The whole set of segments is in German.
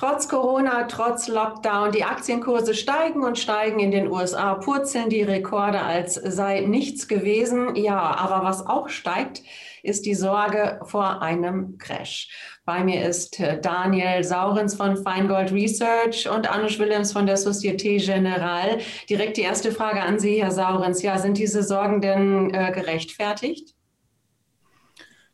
Trotz Corona, trotz Lockdown, die Aktienkurse steigen und steigen in den USA, purzeln die Rekorde, als sei nichts gewesen. Ja, aber was auch steigt, ist die Sorge vor einem Crash. Bei mir ist Daniel Saurens von Feingold Research und Anush Willems von der Societe Generale. Direkt die erste Frage an Sie, Herr Saurens. Ja, sind diese Sorgen denn äh, gerechtfertigt?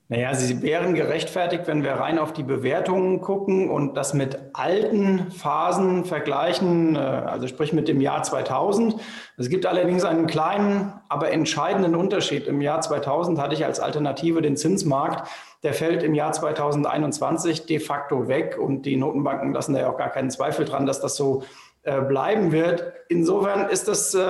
Naja, sie wären gerechtfertigt, wenn wir rein auf die Bewertungen gucken und das mit alten Phasen vergleichen, äh, also sprich mit dem Jahr 2000. Es gibt allerdings einen kleinen, aber entscheidenden Unterschied. Im Jahr 2000 hatte ich als Alternative den Zinsmarkt. Der fällt im Jahr 2021 de facto weg und die Notenbanken lassen da ja auch gar keinen Zweifel dran, dass das so äh, bleiben wird. Insofern ist das, äh,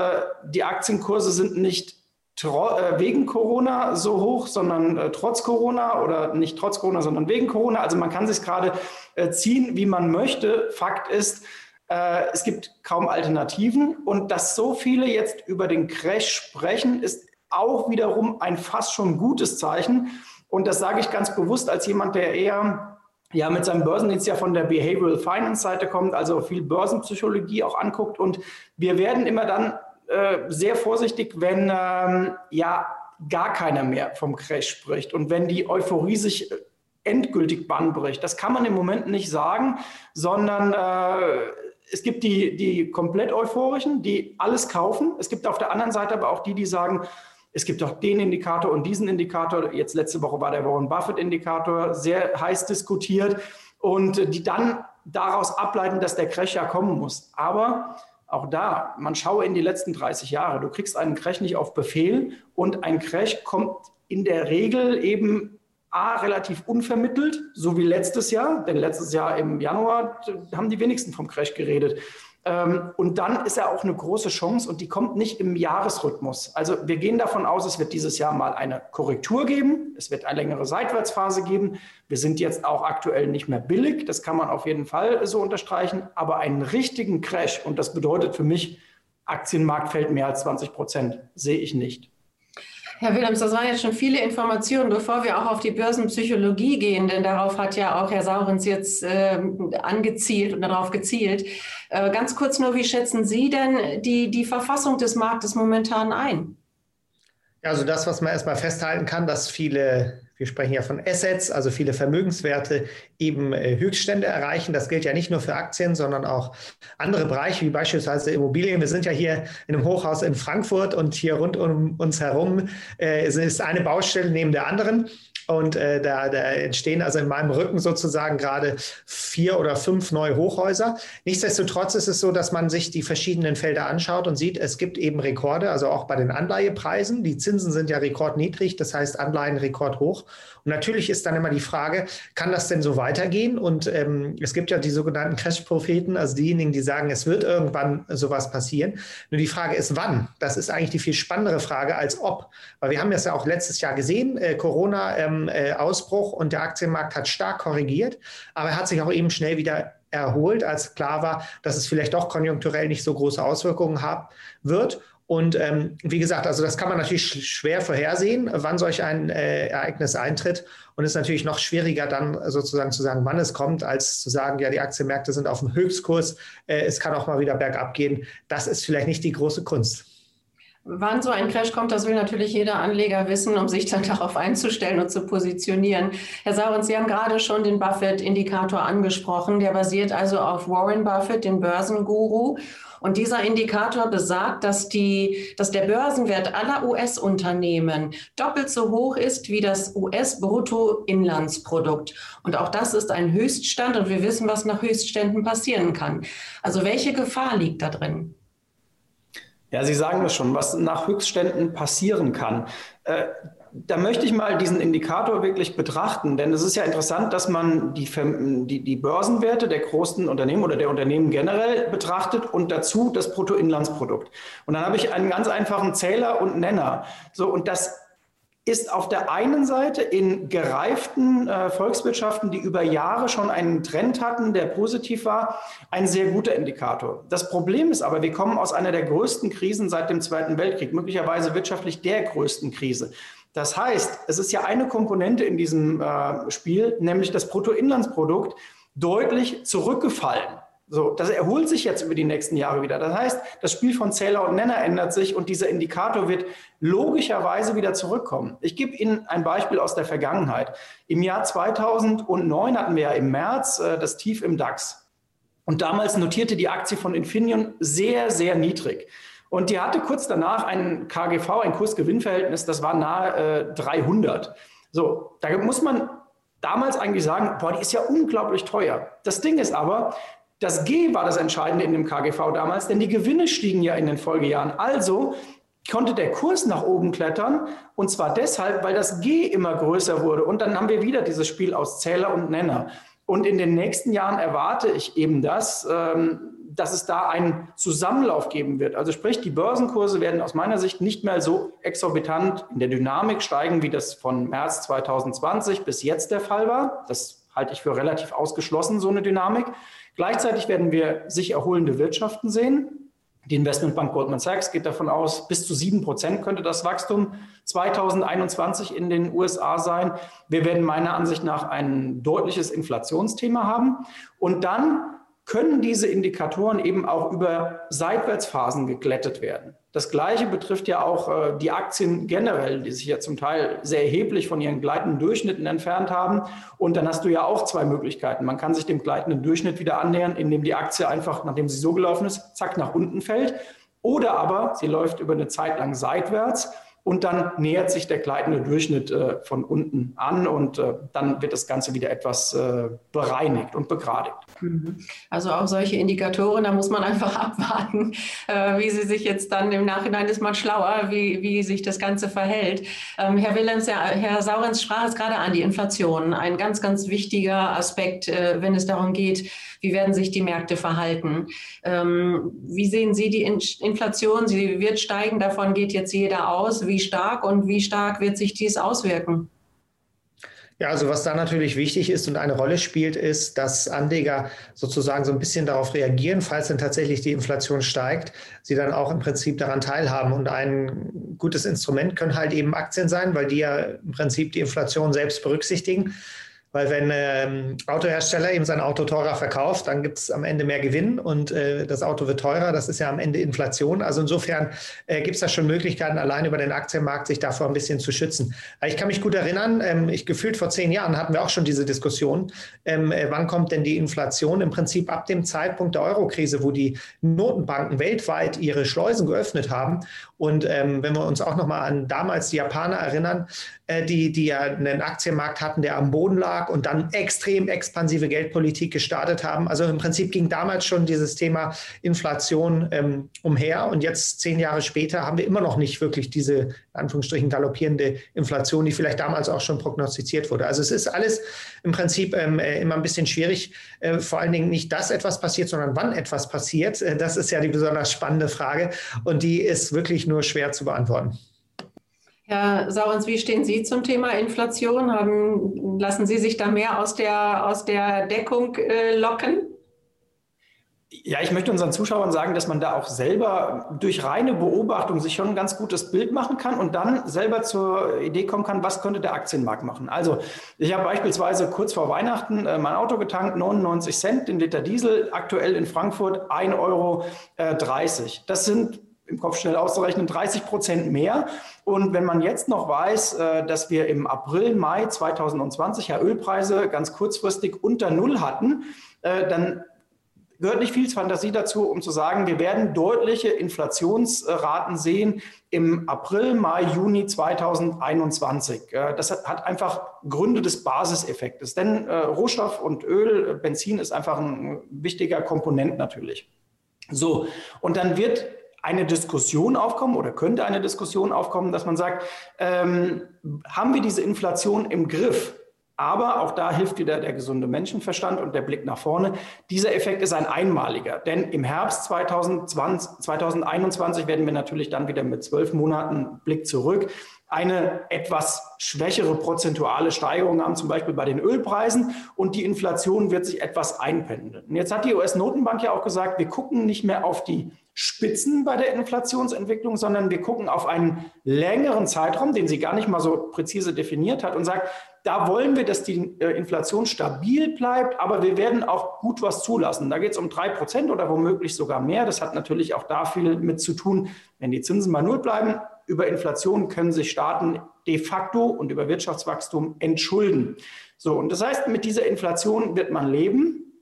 die Aktienkurse sind nicht wegen Corona so hoch, sondern äh, trotz Corona oder nicht trotz Corona, sondern wegen Corona. Also man kann sich gerade äh, ziehen, wie man möchte. Fakt ist, äh, es gibt kaum Alternativen und dass so viele jetzt über den Crash sprechen, ist auch wiederum ein fast schon gutes Zeichen. Und das sage ich ganz bewusst als jemand, der eher ja mit seinem Börsendienst ja von der Behavioral Finance Seite kommt, also viel Börsenpsychologie auch anguckt. Und wir werden immer dann äh, sehr vorsichtig, wenn ähm, ja gar keiner mehr vom Crash spricht und wenn die Euphorie sich äh, endgültig Bann bricht. Das kann man im Moment nicht sagen, sondern äh, es gibt die, die komplett euphorischen, die alles kaufen. Es gibt auf der anderen Seite aber auch die, die sagen, es gibt auch den Indikator und diesen Indikator. Jetzt letzte Woche war der Warren Buffett-Indikator sehr heiß diskutiert und die dann daraus ableiten, dass der Crash ja kommen muss. Aber auch da, man schaue in die letzten 30 Jahre. Du kriegst einen Crash nicht auf Befehl und ein Crash kommt in der Regel eben A, relativ unvermittelt, so wie letztes Jahr, denn letztes Jahr im Januar haben die wenigsten vom Crash geredet. Ähm, und dann ist er auch eine große Chance und die kommt nicht im Jahresrhythmus. Also wir gehen davon aus, es wird dieses Jahr mal eine Korrektur geben. Es wird eine längere Seitwärtsphase geben. Wir sind jetzt auch aktuell nicht mehr billig. Das kann man auf jeden Fall so unterstreichen. Aber einen richtigen Crash, und das bedeutet für mich, Aktienmarkt fällt mehr als 20 Prozent, sehe ich nicht. Herr Willems, das waren jetzt schon viele Informationen, bevor wir auch auf die Börsenpsychologie gehen, denn darauf hat ja auch Herr Saurens jetzt äh, angezielt und darauf gezielt. Äh, ganz kurz nur, wie schätzen Sie denn die, die Verfassung des Marktes momentan ein? Also das, was man erstmal festhalten kann, dass viele wir sprechen ja von Assets, also viele Vermögenswerte eben äh, Höchststände erreichen. Das gilt ja nicht nur für Aktien, sondern auch andere Bereiche, wie beispielsweise Immobilien. Wir sind ja hier in einem Hochhaus in Frankfurt und hier rund um uns herum äh, ist eine Baustelle neben der anderen. Und äh, da, da entstehen also in meinem Rücken sozusagen gerade vier oder fünf neue Hochhäuser. Nichtsdestotrotz ist es so, dass man sich die verschiedenen Felder anschaut und sieht, es gibt eben Rekorde, also auch bei den Anleihepreisen. Die Zinsen sind ja rekordniedrig, das heißt Anleihen rekordhoch. Und natürlich ist dann immer die Frage, kann das denn so weitergehen? Und ähm, es gibt ja die sogenannten Crash-Propheten, also diejenigen, die sagen, es wird irgendwann sowas passieren. Nur die Frage ist, wann? Das ist eigentlich die viel spannendere Frage als ob. Weil wir haben das ja auch letztes Jahr gesehen, äh, Corona-Ausbruch ähm, äh, und der Aktienmarkt hat stark korrigiert, aber er hat sich auch eben schnell wieder erholt, als klar war, dass es vielleicht doch konjunkturell nicht so große Auswirkungen haben wird. Und ähm, wie gesagt, also das kann man natürlich schwer vorhersehen, wann solch ein äh, Ereignis eintritt. Und es ist natürlich noch schwieriger dann sozusagen zu sagen, wann es kommt, als zu sagen, ja, die Aktienmärkte sind auf dem Höchstkurs, äh, es kann auch mal wieder bergab gehen. Das ist vielleicht nicht die große Kunst. Wann so ein Crash kommt, das will natürlich jeder Anleger wissen, um sich dann darauf einzustellen und zu positionieren. Herr Saurens, Sie haben gerade schon den Buffett-Indikator angesprochen. Der basiert also auf Warren Buffett, den Börsenguru. Und dieser Indikator besagt, dass, die, dass der Börsenwert aller US-Unternehmen doppelt so hoch ist wie das US-Bruttoinlandsprodukt. Und auch das ist ein Höchststand und wir wissen, was nach Höchstständen passieren kann. Also welche Gefahr liegt da drin? Ja, Sie sagen es schon, was nach Höchstständen passieren kann. Da möchte ich mal diesen Indikator wirklich betrachten, denn es ist ja interessant, dass man die, die, die Börsenwerte der großen Unternehmen oder der Unternehmen generell betrachtet und dazu das Bruttoinlandsprodukt. Und dann habe ich einen ganz einfachen Zähler und Nenner. So, und das ist auf der einen Seite in gereiften äh, Volkswirtschaften, die über Jahre schon einen Trend hatten, der positiv war, ein sehr guter Indikator. Das Problem ist aber, wir kommen aus einer der größten Krisen seit dem Zweiten Weltkrieg, möglicherweise wirtschaftlich der größten Krise. Das heißt, es ist ja eine Komponente in diesem äh, Spiel, nämlich das Bruttoinlandsprodukt, deutlich zurückgefallen. So, das erholt sich jetzt über die nächsten Jahre wieder. Das heißt, das Spiel von Zähler und Nenner ändert sich und dieser Indikator wird logischerweise wieder zurückkommen. Ich gebe Ihnen ein Beispiel aus der Vergangenheit. Im Jahr 2009 hatten wir ja im März äh, das Tief im DAX. Und damals notierte die Aktie von Infineon sehr, sehr niedrig. Und die hatte kurz danach einen KGV, ein Kursgewinnverhältnis, das war nahe äh, 300. So, da muss man damals eigentlich sagen, boah, die ist ja unglaublich teuer. Das Ding ist aber, das G war das Entscheidende in dem KGV damals, denn die Gewinne stiegen ja in den Folgejahren. Also konnte der Kurs nach oben klettern und zwar deshalb, weil das G immer größer wurde. Und dann haben wir wieder dieses Spiel aus Zähler und Nenner. Und in den nächsten Jahren erwarte ich eben das, ähm, dass es da einen Zusammenlauf geben wird. Also sprich, die Börsenkurse werden aus meiner Sicht nicht mehr so exorbitant in der Dynamik steigen, wie das von März 2020 bis jetzt der Fall war. Das halte ich für relativ ausgeschlossen, so eine Dynamik. Gleichzeitig werden wir sich erholende Wirtschaften sehen. Die Investmentbank Goldman Sachs geht davon aus, bis zu sieben Prozent könnte das Wachstum 2021 in den USA sein. Wir werden meiner Ansicht nach ein deutliches Inflationsthema haben. Und dann können diese Indikatoren eben auch über Seitwärtsphasen geglättet werden. Das Gleiche betrifft ja auch äh, die Aktien generell, die sich ja zum Teil sehr erheblich von ihren gleitenden Durchschnitten entfernt haben. Und dann hast du ja auch zwei Möglichkeiten. Man kann sich dem gleitenden Durchschnitt wieder annähern, indem die Aktie einfach, nachdem sie so gelaufen ist, zack nach unten fällt. Oder aber sie läuft über eine Zeit lang seitwärts und dann nähert sich der gleitende Durchschnitt äh, von unten an und äh, dann wird das Ganze wieder etwas äh, bereinigt und begradigt. Mhm. Also auch solche Indikatoren, da muss man einfach abwarten, äh, wie sie sich jetzt dann im Nachhinein ist man schlauer, wie, wie sich das Ganze verhält. Ähm, Herr Willems, ja, Herr Saurens sprach es gerade an, die Inflation, ein ganz, ganz wichtiger Aspekt, äh, wenn es darum geht, wie werden sich die Märkte verhalten. Ähm, wie sehen Sie die Inflation? Sie wird steigen, davon geht jetzt jeder aus. Wie stark und wie stark wird sich dies auswirken? Ja, also was da natürlich wichtig ist und eine Rolle spielt, ist, dass Anleger sozusagen so ein bisschen darauf reagieren, falls denn tatsächlich die Inflation steigt, sie dann auch im Prinzip daran teilhaben. Und ein gutes Instrument können halt eben Aktien sein, weil die ja im Prinzip die Inflation selbst berücksichtigen. Weil wenn ähm, Autohersteller eben sein Auto teurer verkauft, dann gibt es am Ende mehr Gewinn und äh, das Auto wird teurer. Das ist ja am Ende Inflation. Also insofern äh, gibt es da schon Möglichkeiten, allein über den Aktienmarkt sich davor ein bisschen zu schützen. Ich kann mich gut erinnern, ähm, ich gefühlt vor zehn Jahren hatten wir auch schon diese Diskussion. Ähm, äh, wann kommt denn die Inflation? Im Prinzip ab dem Zeitpunkt der Eurokrise, wo die Notenbanken weltweit ihre Schleusen geöffnet haben. Und ähm, wenn wir uns auch nochmal an damals die Japaner erinnern, äh, die, die ja einen Aktienmarkt hatten, der am Boden lag und dann extrem expansive Geldpolitik gestartet haben. Also im Prinzip ging damals schon dieses Thema Inflation ähm, umher und jetzt zehn Jahre später haben wir immer noch nicht wirklich diese in Anführungsstrichen galoppierende Inflation, die vielleicht damals auch schon prognostiziert wurde. Also es ist alles im Prinzip ähm, äh, immer ein bisschen schwierig, äh, vor allen Dingen nicht, dass etwas passiert, sondern wann etwas passiert. Äh, das ist ja die besonders spannende Frage und die ist wirklich nur schwer zu beantworten. Herr Saurens, wie stehen Sie zum Thema Inflation? Haben, lassen Sie sich da mehr aus der, aus der Deckung äh, locken? Ja, ich möchte unseren Zuschauern sagen, dass man da auch selber durch reine Beobachtung sich schon ein ganz gutes Bild machen kann und dann selber zur Idee kommen kann, was könnte der Aktienmarkt machen. Also ich habe beispielsweise kurz vor Weihnachten äh, mein Auto getankt, 99 Cent, den Liter Diesel, aktuell in Frankfurt 1,30 Euro. Äh, das sind im Kopf schnell auszurechnen, 30 Prozent mehr. Und wenn man jetzt noch weiß, äh, dass wir im April, Mai 2020 ja Ölpreise ganz kurzfristig unter Null hatten, äh, dann gehört nicht viel Fantasie dazu, um zu sagen, wir werden deutliche Inflationsraten sehen im April, Mai, Juni 2021. Äh, das hat einfach Gründe des Basiseffektes, denn Rohstoff und Öl, Benzin ist einfach ein wichtiger Komponent natürlich. So, und dann wird eine Diskussion aufkommen oder könnte eine Diskussion aufkommen, dass man sagt, ähm, haben wir diese Inflation im Griff? Aber auch da hilft wieder der gesunde Menschenverstand und der Blick nach vorne. Dieser Effekt ist ein einmaliger, denn im Herbst 2020, 2021 werden wir natürlich dann wieder mit zwölf Monaten Blick zurück eine etwas schwächere prozentuale Steigerung haben, zum Beispiel bei den Ölpreisen und die Inflation wird sich etwas einpendeln. Und jetzt hat die US-Notenbank ja auch gesagt, wir gucken nicht mehr auf die Spitzen bei der Inflationsentwicklung, sondern wir gucken auf einen längeren Zeitraum, den sie gar nicht mal so präzise definiert hat und sagt, da wollen wir, dass die äh, Inflation stabil bleibt, aber wir werden auch gut was zulassen. Da geht es um drei Prozent oder womöglich sogar mehr. Das hat natürlich auch da viel mit zu tun, wenn die Zinsen bei Null bleiben. Über Inflation können sich Staaten de facto und über Wirtschaftswachstum entschulden. So, und das heißt, mit dieser Inflation wird man leben,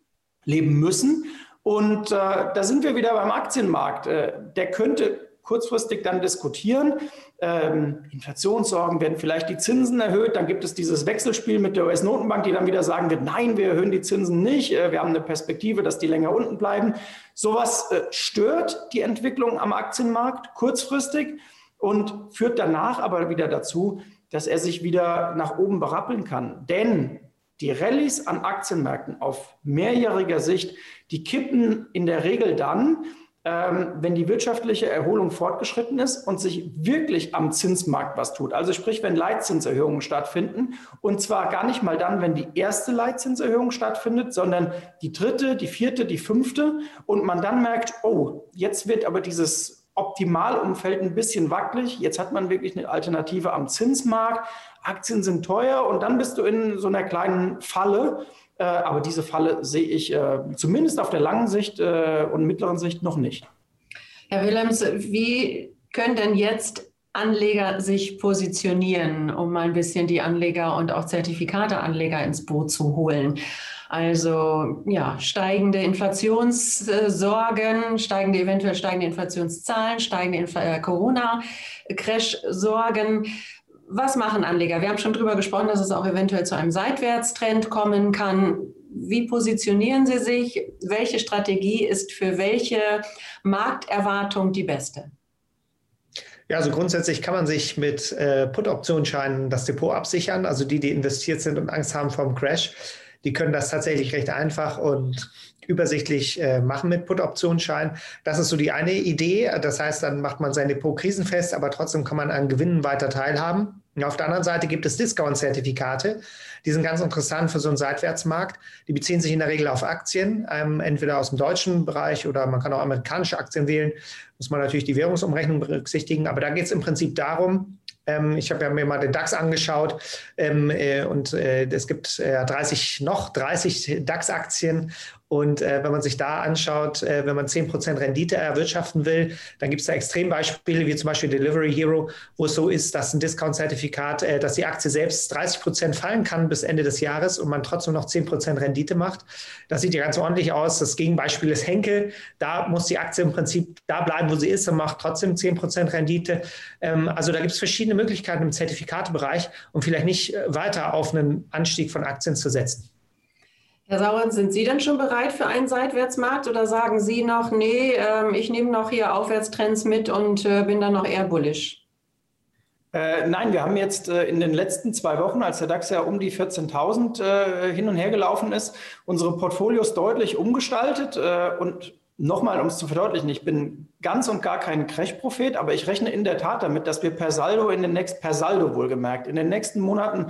leben müssen. Und äh, da sind wir wieder beim Aktienmarkt. Äh, der könnte kurzfristig dann diskutieren. Ähm, Inflationssorgen werden vielleicht die Zinsen erhöht. Dann gibt es dieses Wechselspiel mit der US-Notenbank, die dann wieder sagen wird, nein, wir erhöhen die Zinsen nicht. Äh, wir haben eine Perspektive, dass die länger unten bleiben. Sowas äh, stört die Entwicklung am Aktienmarkt kurzfristig und führt danach aber wieder dazu, dass er sich wieder nach oben berappeln kann. Denn die Rallyes an Aktienmärkten auf mehrjähriger Sicht, die kippen in der Regel dann, ähm, wenn die wirtschaftliche Erholung fortgeschritten ist und sich wirklich am Zinsmarkt was tut. Also sprich, wenn Leitzinserhöhungen stattfinden und zwar gar nicht mal dann, wenn die erste Leitzinserhöhung stattfindet, sondern die dritte, die vierte, die fünfte und man dann merkt, oh, jetzt wird aber dieses Optimalumfeld ein bisschen wackelig. Jetzt hat man wirklich eine Alternative am Zinsmarkt. Aktien sind teuer und dann bist du in so einer kleinen Falle äh, aber diese Falle sehe ich äh, zumindest auf der langen Sicht äh, und mittleren Sicht noch nicht. Herr Willems, wie können denn jetzt Anleger sich positionieren, um mal ein bisschen die Anleger und auch Zertifikateanleger ins Boot zu holen? Also ja, steigende Inflationssorgen, steigende, eventuell steigende Inflationszahlen, steigende Inf Corona-Crash-Sorgen. Was machen Anleger? Wir haben schon darüber gesprochen, dass es auch eventuell zu einem Seitwärtstrend kommen kann. Wie positionieren Sie sich? Welche Strategie ist für welche Markterwartung die beste? Ja, also grundsätzlich kann man sich mit äh, Put-Optionsscheinen das Depot absichern. Also die, die investiert sind und Angst haben vor dem Crash, die können das tatsächlich recht einfach und übersichtlich äh, machen mit Put-Optionsscheinen. Das ist so die eine Idee. Das heißt, dann macht man sein Depot krisenfest, aber trotzdem kann man an Gewinnen weiter teilhaben. Und auf der anderen Seite gibt es Discount-Zertifikate. Die sind ganz interessant für so einen Seitwärtsmarkt. Die beziehen sich in der Regel auf Aktien, ähm, entweder aus dem deutschen Bereich oder man kann auch amerikanische Aktien wählen. Muss man natürlich die Währungsumrechnung berücksichtigen. Aber da geht es im Prinzip darum, ähm, ich habe ja mir mal den DAX angeschaut. Ähm, äh, und äh, es gibt äh, 30 noch 30 DAX-Aktien und äh, wenn man sich da anschaut, äh, wenn man 10% Rendite erwirtschaften will, dann gibt es da Extrembeispiele, wie zum Beispiel Delivery Hero, wo es so ist, dass ein Discount-Zertifikat, äh, dass die Aktie selbst 30% fallen kann bis Ende des Jahres und man trotzdem noch 10% Rendite macht. Das sieht ja ganz ordentlich aus. Das Gegenbeispiel ist Henkel. Da muss die Aktie im Prinzip da bleiben, wo sie ist und macht trotzdem 10% Rendite. Ähm, also da gibt es verschiedene Möglichkeiten im Zertifikatebereich, um vielleicht nicht äh, weiter auf einen Anstieg von Aktien zu setzen. Herr Sauer, sind Sie denn schon bereit für einen Seitwärtsmarkt oder sagen Sie noch, nee, äh, ich nehme noch hier Aufwärtstrends mit und äh, bin dann noch eher bullish? Äh, nein, wir haben jetzt äh, in den letzten zwei Wochen, als der DAX ja um die 14.000 äh, hin und her gelaufen ist, unsere Portfolios deutlich umgestaltet. Und nochmal, um es zu verdeutlichen, ich bin ganz und gar kein Crash-Prophet, aber ich rechne in der Tat damit, dass wir per Saldo in den nächsten, per Saldo wohlgemerkt, in den nächsten Monaten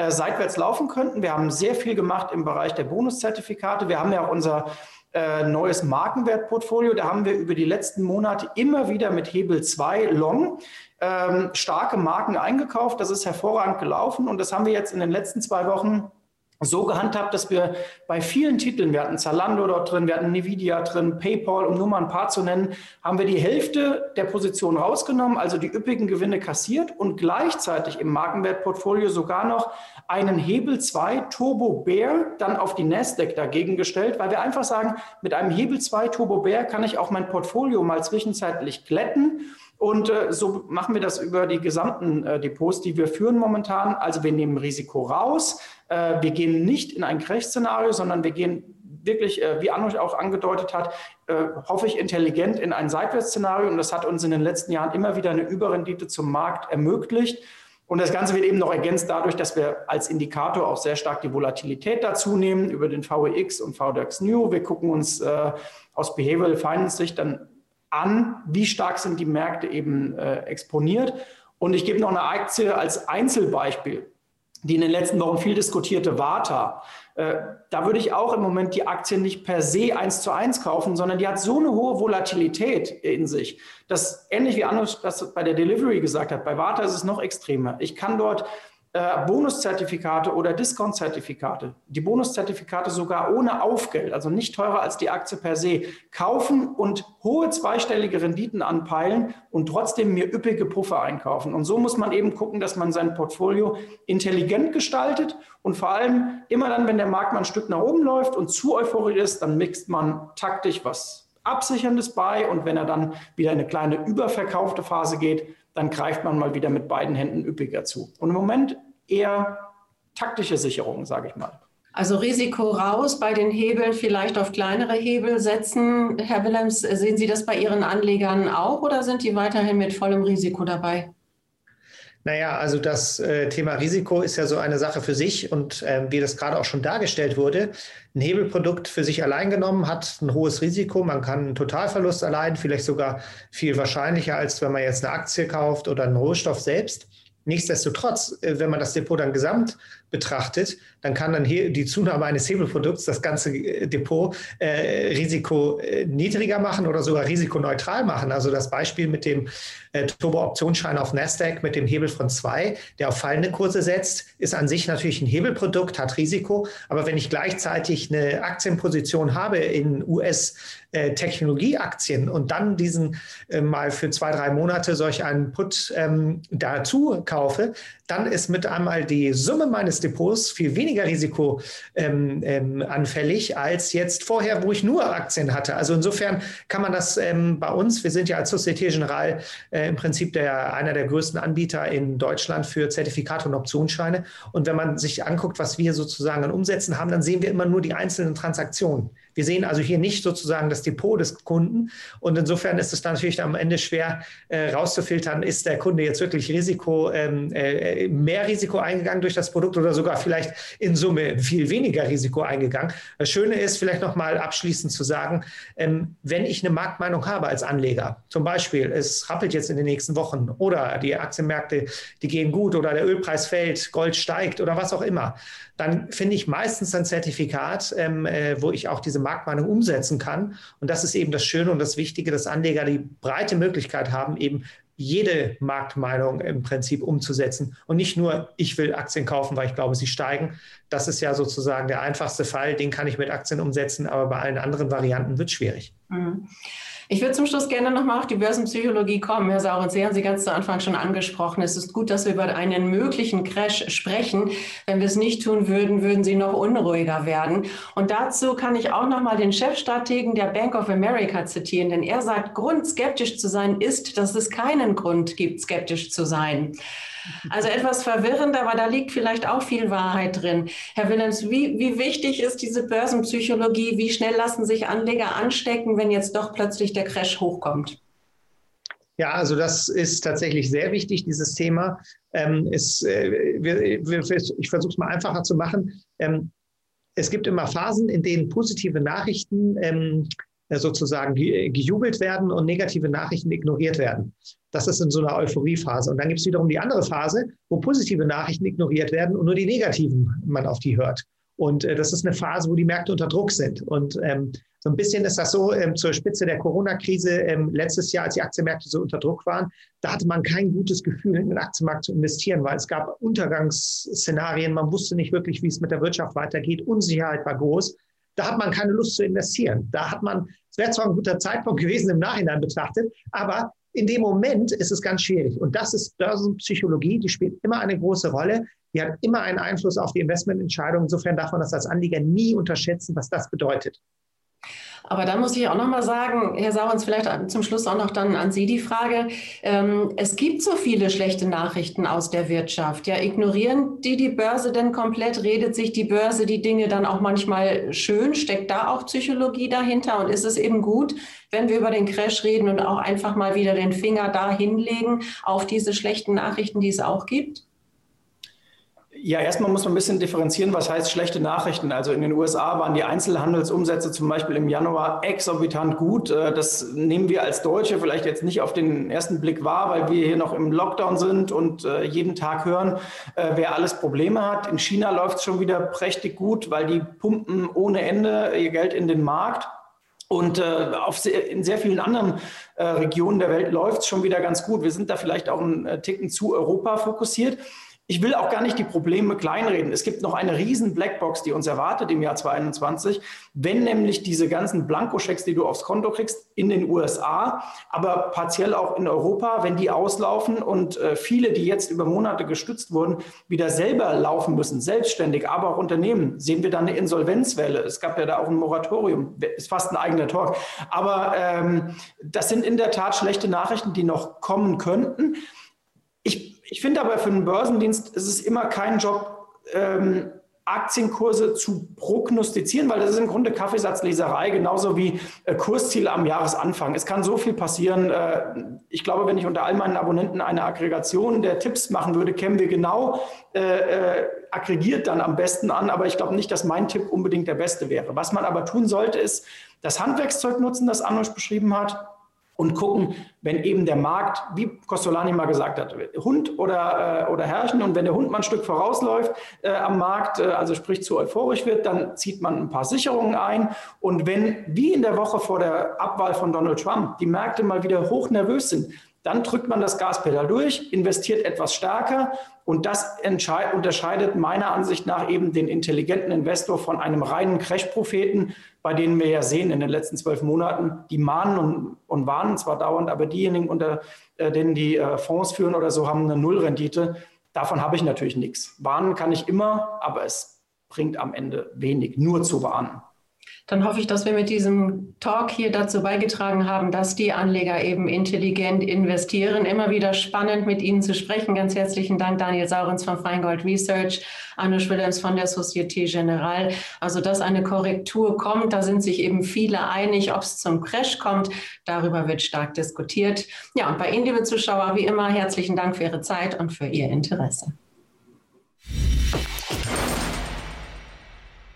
äh, seitwärts laufen könnten. Wir haben sehr viel gemacht im Bereich der Bonuszertifikate. Wir haben ja auch unser äh, neues Markenwertportfolio. Da haben wir über die letzten Monate immer wieder mit Hebel 2 Long ähm, starke Marken eingekauft. Das ist hervorragend gelaufen und das haben wir jetzt in den letzten zwei Wochen so gehandhabt, dass wir bei vielen Titeln, wir hatten Zalando dort drin, wir hatten Nvidia drin, PayPal, um nur mal ein paar zu nennen, haben wir die Hälfte der Position rausgenommen, also die üppigen Gewinne kassiert und gleichzeitig im Markenwertportfolio sogar noch einen Hebel 2 Turbo Bear dann auf die Nasdaq dagegen gestellt, weil wir einfach sagen, mit einem Hebel 2 Turbo Bear kann ich auch mein Portfolio mal zwischenzeitlich glätten und äh, so machen wir das über die gesamten äh, Depots, die wir führen momentan. Also wir nehmen Risiko raus. Äh, wir gehen nicht in ein Crash-Szenario, sondern wir gehen wirklich, äh, wie Anno auch angedeutet hat, äh, hoffe ich, intelligent in ein Seitwärtsszenario. Und das hat uns in den letzten Jahren immer wieder eine Überrendite zum Markt ermöglicht. Und das Ganze wird eben noch ergänzt dadurch, dass wir als Indikator auch sehr stark die Volatilität dazu nehmen über den VEX und VDAX New. Wir gucken uns äh, aus Behavioral Finance Sicht dann an, wie stark sind die Märkte eben äh, exponiert. Und ich gebe noch eine Aktie als Einzelbeispiel, die in den letzten Wochen viel diskutierte Warta. Äh, da würde ich auch im Moment die Aktie nicht per se eins zu eins kaufen, sondern die hat so eine hohe Volatilität in sich, dass ähnlich wie Anders das bei der Delivery gesagt hat, bei Warta ist es noch extremer. Ich kann dort äh, Bonuszertifikate oder Discount-Zertifikate, die Bonuszertifikate sogar ohne Aufgeld, also nicht teurer als die Aktie per se, kaufen und hohe zweistellige Renditen anpeilen und trotzdem mir üppige Puffer einkaufen. Und so muss man eben gucken, dass man sein Portfolio intelligent gestaltet und vor allem immer dann, wenn der Markt mal ein Stück nach oben läuft und zu euphorisch ist, dann mixt man taktisch was Absicherndes bei und wenn er dann wieder in eine kleine überverkaufte Phase geht, dann greift man mal wieder mit beiden Händen üppiger zu. Und im Moment eher taktische Sicherungen, sage ich mal. Also Risiko raus, bei den Hebeln vielleicht auf kleinere Hebel setzen. Herr Willems, sehen Sie das bei Ihren Anlegern auch oder sind die weiterhin mit vollem Risiko dabei? Naja, also das äh, Thema Risiko ist ja so eine Sache für sich und äh, wie das gerade auch schon dargestellt wurde, ein Hebelprodukt für sich allein genommen hat ein hohes Risiko. Man kann einen Totalverlust erleiden, vielleicht sogar viel wahrscheinlicher, als wenn man jetzt eine Aktie kauft oder einen Rohstoff selbst. Nichtsdestotrotz, äh, wenn man das Depot dann gesamt betrachtet, dann kann dann die Zunahme eines Hebelprodukts das ganze äh, Depot äh, Risiko äh, niedriger machen oder sogar risikoneutral machen. Also das Beispiel mit dem äh, Turbo-Optionsschein auf Nasdaq mit dem Hebel von zwei, der auf fallende Kurse setzt, ist an sich natürlich ein Hebelprodukt, hat Risiko. Aber wenn ich gleichzeitig eine Aktienposition habe in US Technologieaktien und dann diesen äh, mal für zwei, drei Monate solch einen Put ähm, dazu kaufe, dann ist mit einmal die Summe meines Depots viel weniger risikoanfällig ähm, ähm, als jetzt vorher, wo ich nur Aktien hatte. Also insofern kann man das ähm, bei uns, wir sind ja als Societe Generale äh, im Prinzip der, einer der größten Anbieter in Deutschland für Zertifikate und Optionsscheine. Und wenn man sich anguckt, was wir sozusagen an Umsätzen haben, dann sehen wir immer nur die einzelnen Transaktionen. Wir sehen also hier nicht sozusagen das Depot des Kunden. Und insofern ist es dann natürlich am Ende schwer äh, rauszufiltern, ist der Kunde jetzt wirklich Risiko, ähm, äh, mehr Risiko eingegangen durch das Produkt oder sogar vielleicht in Summe viel weniger Risiko eingegangen. Das Schöne ist vielleicht nochmal abschließend zu sagen, ähm, wenn ich eine Marktmeinung habe als Anleger, zum Beispiel, es rappelt jetzt in den nächsten Wochen oder die Aktienmärkte, die gehen gut oder der Ölpreis fällt, Gold steigt oder was auch immer, dann finde ich meistens ein Zertifikat, ähm, äh, wo ich auch diese Marktmeinung umsetzen kann. Und das ist eben das Schöne und das Wichtige, dass Anleger die breite Möglichkeit haben, eben jede Marktmeinung im Prinzip umzusetzen und nicht nur, ich will Aktien kaufen, weil ich glaube, sie steigen. Das ist ja sozusagen der einfachste Fall, den kann ich mit Aktien umsetzen, aber bei allen anderen Varianten wird es schwierig. Mhm. Ich würde zum Schluss gerne nochmal auf die Börsenpsychologie kommen. Herr Saurens, Sie haben Sie ganz zu Anfang schon angesprochen. Es ist gut, dass wir über einen möglichen Crash sprechen. Wenn wir es nicht tun würden, würden Sie noch unruhiger werden. Und dazu kann ich auch nochmal den Chefstrategen der Bank of America zitieren, denn er sagt, Grund skeptisch zu sein ist, dass es keinen Grund gibt, skeptisch zu sein. Also etwas verwirrend, aber da liegt vielleicht auch viel Wahrheit drin. Herr Willems, wie, wie wichtig ist diese Börsenpsychologie? Wie schnell lassen sich Anleger anstecken, wenn jetzt doch plötzlich der Crash hochkommt? Ja, also das ist tatsächlich sehr wichtig, dieses Thema. Ähm, ist, äh, wir, wir, ich versuche es mal einfacher zu machen. Ähm, es gibt immer Phasen, in denen positive Nachrichten ähm, äh, sozusagen gejubelt werden und negative Nachrichten ignoriert werden. Das ist in so einer Euphoriephase. Und dann gibt es wiederum die andere Phase, wo positive Nachrichten ignoriert werden und nur die negativen man auf die hört. Und äh, das ist eine Phase, wo die Märkte unter Druck sind. Und ähm, so ein bisschen ist das so ähm, zur Spitze der Corona-Krise ähm, letztes Jahr, als die Aktienmärkte so unter Druck waren, da hatte man kein gutes Gefühl, in den Aktienmarkt zu investieren, weil es gab Untergangsszenarien, man wusste nicht wirklich, wie es mit der Wirtschaft weitergeht, Unsicherheit war groß da hat man keine Lust zu investieren. Da hat man, es wäre zwar ein guter Zeitpunkt gewesen im Nachhinein betrachtet, aber in dem Moment ist es ganz schwierig. Und das ist Börsenpsychologie, die spielt immer eine große Rolle. Die hat immer einen Einfluss auf die Investmententscheidung. Insofern darf man das als Anleger nie unterschätzen, was das bedeutet. Aber dann muss ich auch noch mal sagen, Herr Saurens, vielleicht zum Schluss auch noch dann an Sie die Frage. Ähm, es gibt so viele schlechte Nachrichten aus der Wirtschaft. Ja, ignorieren die die Börse denn komplett? Redet sich die Börse die Dinge dann auch manchmal schön? Steckt da auch Psychologie dahinter? Und ist es eben gut, wenn wir über den Crash reden und auch einfach mal wieder den Finger da hinlegen auf diese schlechten Nachrichten, die es auch gibt? Ja, erstmal muss man ein bisschen differenzieren, was heißt schlechte Nachrichten. Also in den USA waren die Einzelhandelsumsätze zum Beispiel im Januar exorbitant gut. Äh, das nehmen wir als Deutsche vielleicht jetzt nicht auf den ersten Blick wahr, weil wir hier noch im Lockdown sind und äh, jeden Tag hören, äh, wer alles Probleme hat. In China läuft es schon wieder prächtig gut, weil die pumpen ohne Ende ihr Geld in den Markt. Und äh, auf sehr, in sehr vielen anderen äh, Regionen der Welt läuft es schon wieder ganz gut. Wir sind da vielleicht auch einen äh, Ticken zu Europa fokussiert. Ich will auch gar nicht die Probleme kleinreden. Es gibt noch eine riesen Blackbox, die uns erwartet im Jahr 2021, wenn nämlich diese ganzen Blankoschecks, die du aufs Konto kriegst, in den USA, aber partiell auch in Europa, wenn die auslaufen und äh, viele, die jetzt über Monate gestützt wurden, wieder selber laufen müssen, selbstständig, aber auch Unternehmen, sehen wir dann eine Insolvenzwelle. Es gab ja da auch ein Moratorium, ist fast ein eigener Talk. Aber ähm, das sind in der Tat schlechte Nachrichten, die noch kommen könnten. Ich, ich finde aber für einen Börsendienst ist es immer kein Job, ähm, Aktienkurse zu prognostizieren, weil das ist im Grunde Kaffeesatzleserei, genauso wie äh, Kursziele am Jahresanfang. Es kann so viel passieren. Äh, ich glaube, wenn ich unter all meinen Abonnenten eine Aggregation der Tipps machen würde, kämen wir genau äh, äh, aggregiert dann am besten an. Aber ich glaube nicht, dass mein Tipp unbedingt der beste wäre. Was man aber tun sollte, ist das Handwerkszeug nutzen, das Anush beschrieben hat und gucken, wenn eben der Markt, wie Costolani mal gesagt hat, Hund oder, äh, oder Herrchen und wenn der Hund mal ein Stück vorausläuft äh, am Markt, äh, also sprich zu euphorisch wird, dann zieht man ein paar Sicherungen ein. Und wenn, wie in der Woche vor der Abwahl von Donald Trump, die Märkte mal wieder hoch nervös sind, dann drückt man das Gaspedal durch, investiert etwas stärker und das unterscheidet meiner Ansicht nach eben den intelligenten Investor von einem reinen Crash-Propheten, bei denen wir ja sehen in den letzten zwölf Monaten, die mahnen und, und warnen zwar dauernd, aber diejenigen, unter äh, denen die äh, Fonds führen oder so, haben eine Nullrendite. Davon habe ich natürlich nichts. Warnen kann ich immer, aber es bringt am Ende wenig, nur zu warnen dann hoffe ich, dass wir mit diesem Talk hier dazu beigetragen haben, dass die Anleger eben intelligent investieren. Immer wieder spannend, mit Ihnen zu sprechen. Ganz herzlichen Dank, Daniel Saurens von Feingold Research, Anush Willems von der Societe Generale. Also, dass eine Korrektur kommt, da sind sich eben viele einig, ob es zum Crash kommt. Darüber wird stark diskutiert. Ja, und bei Ihnen, liebe Zuschauer, wie immer, herzlichen Dank für Ihre Zeit und für Ihr Interesse.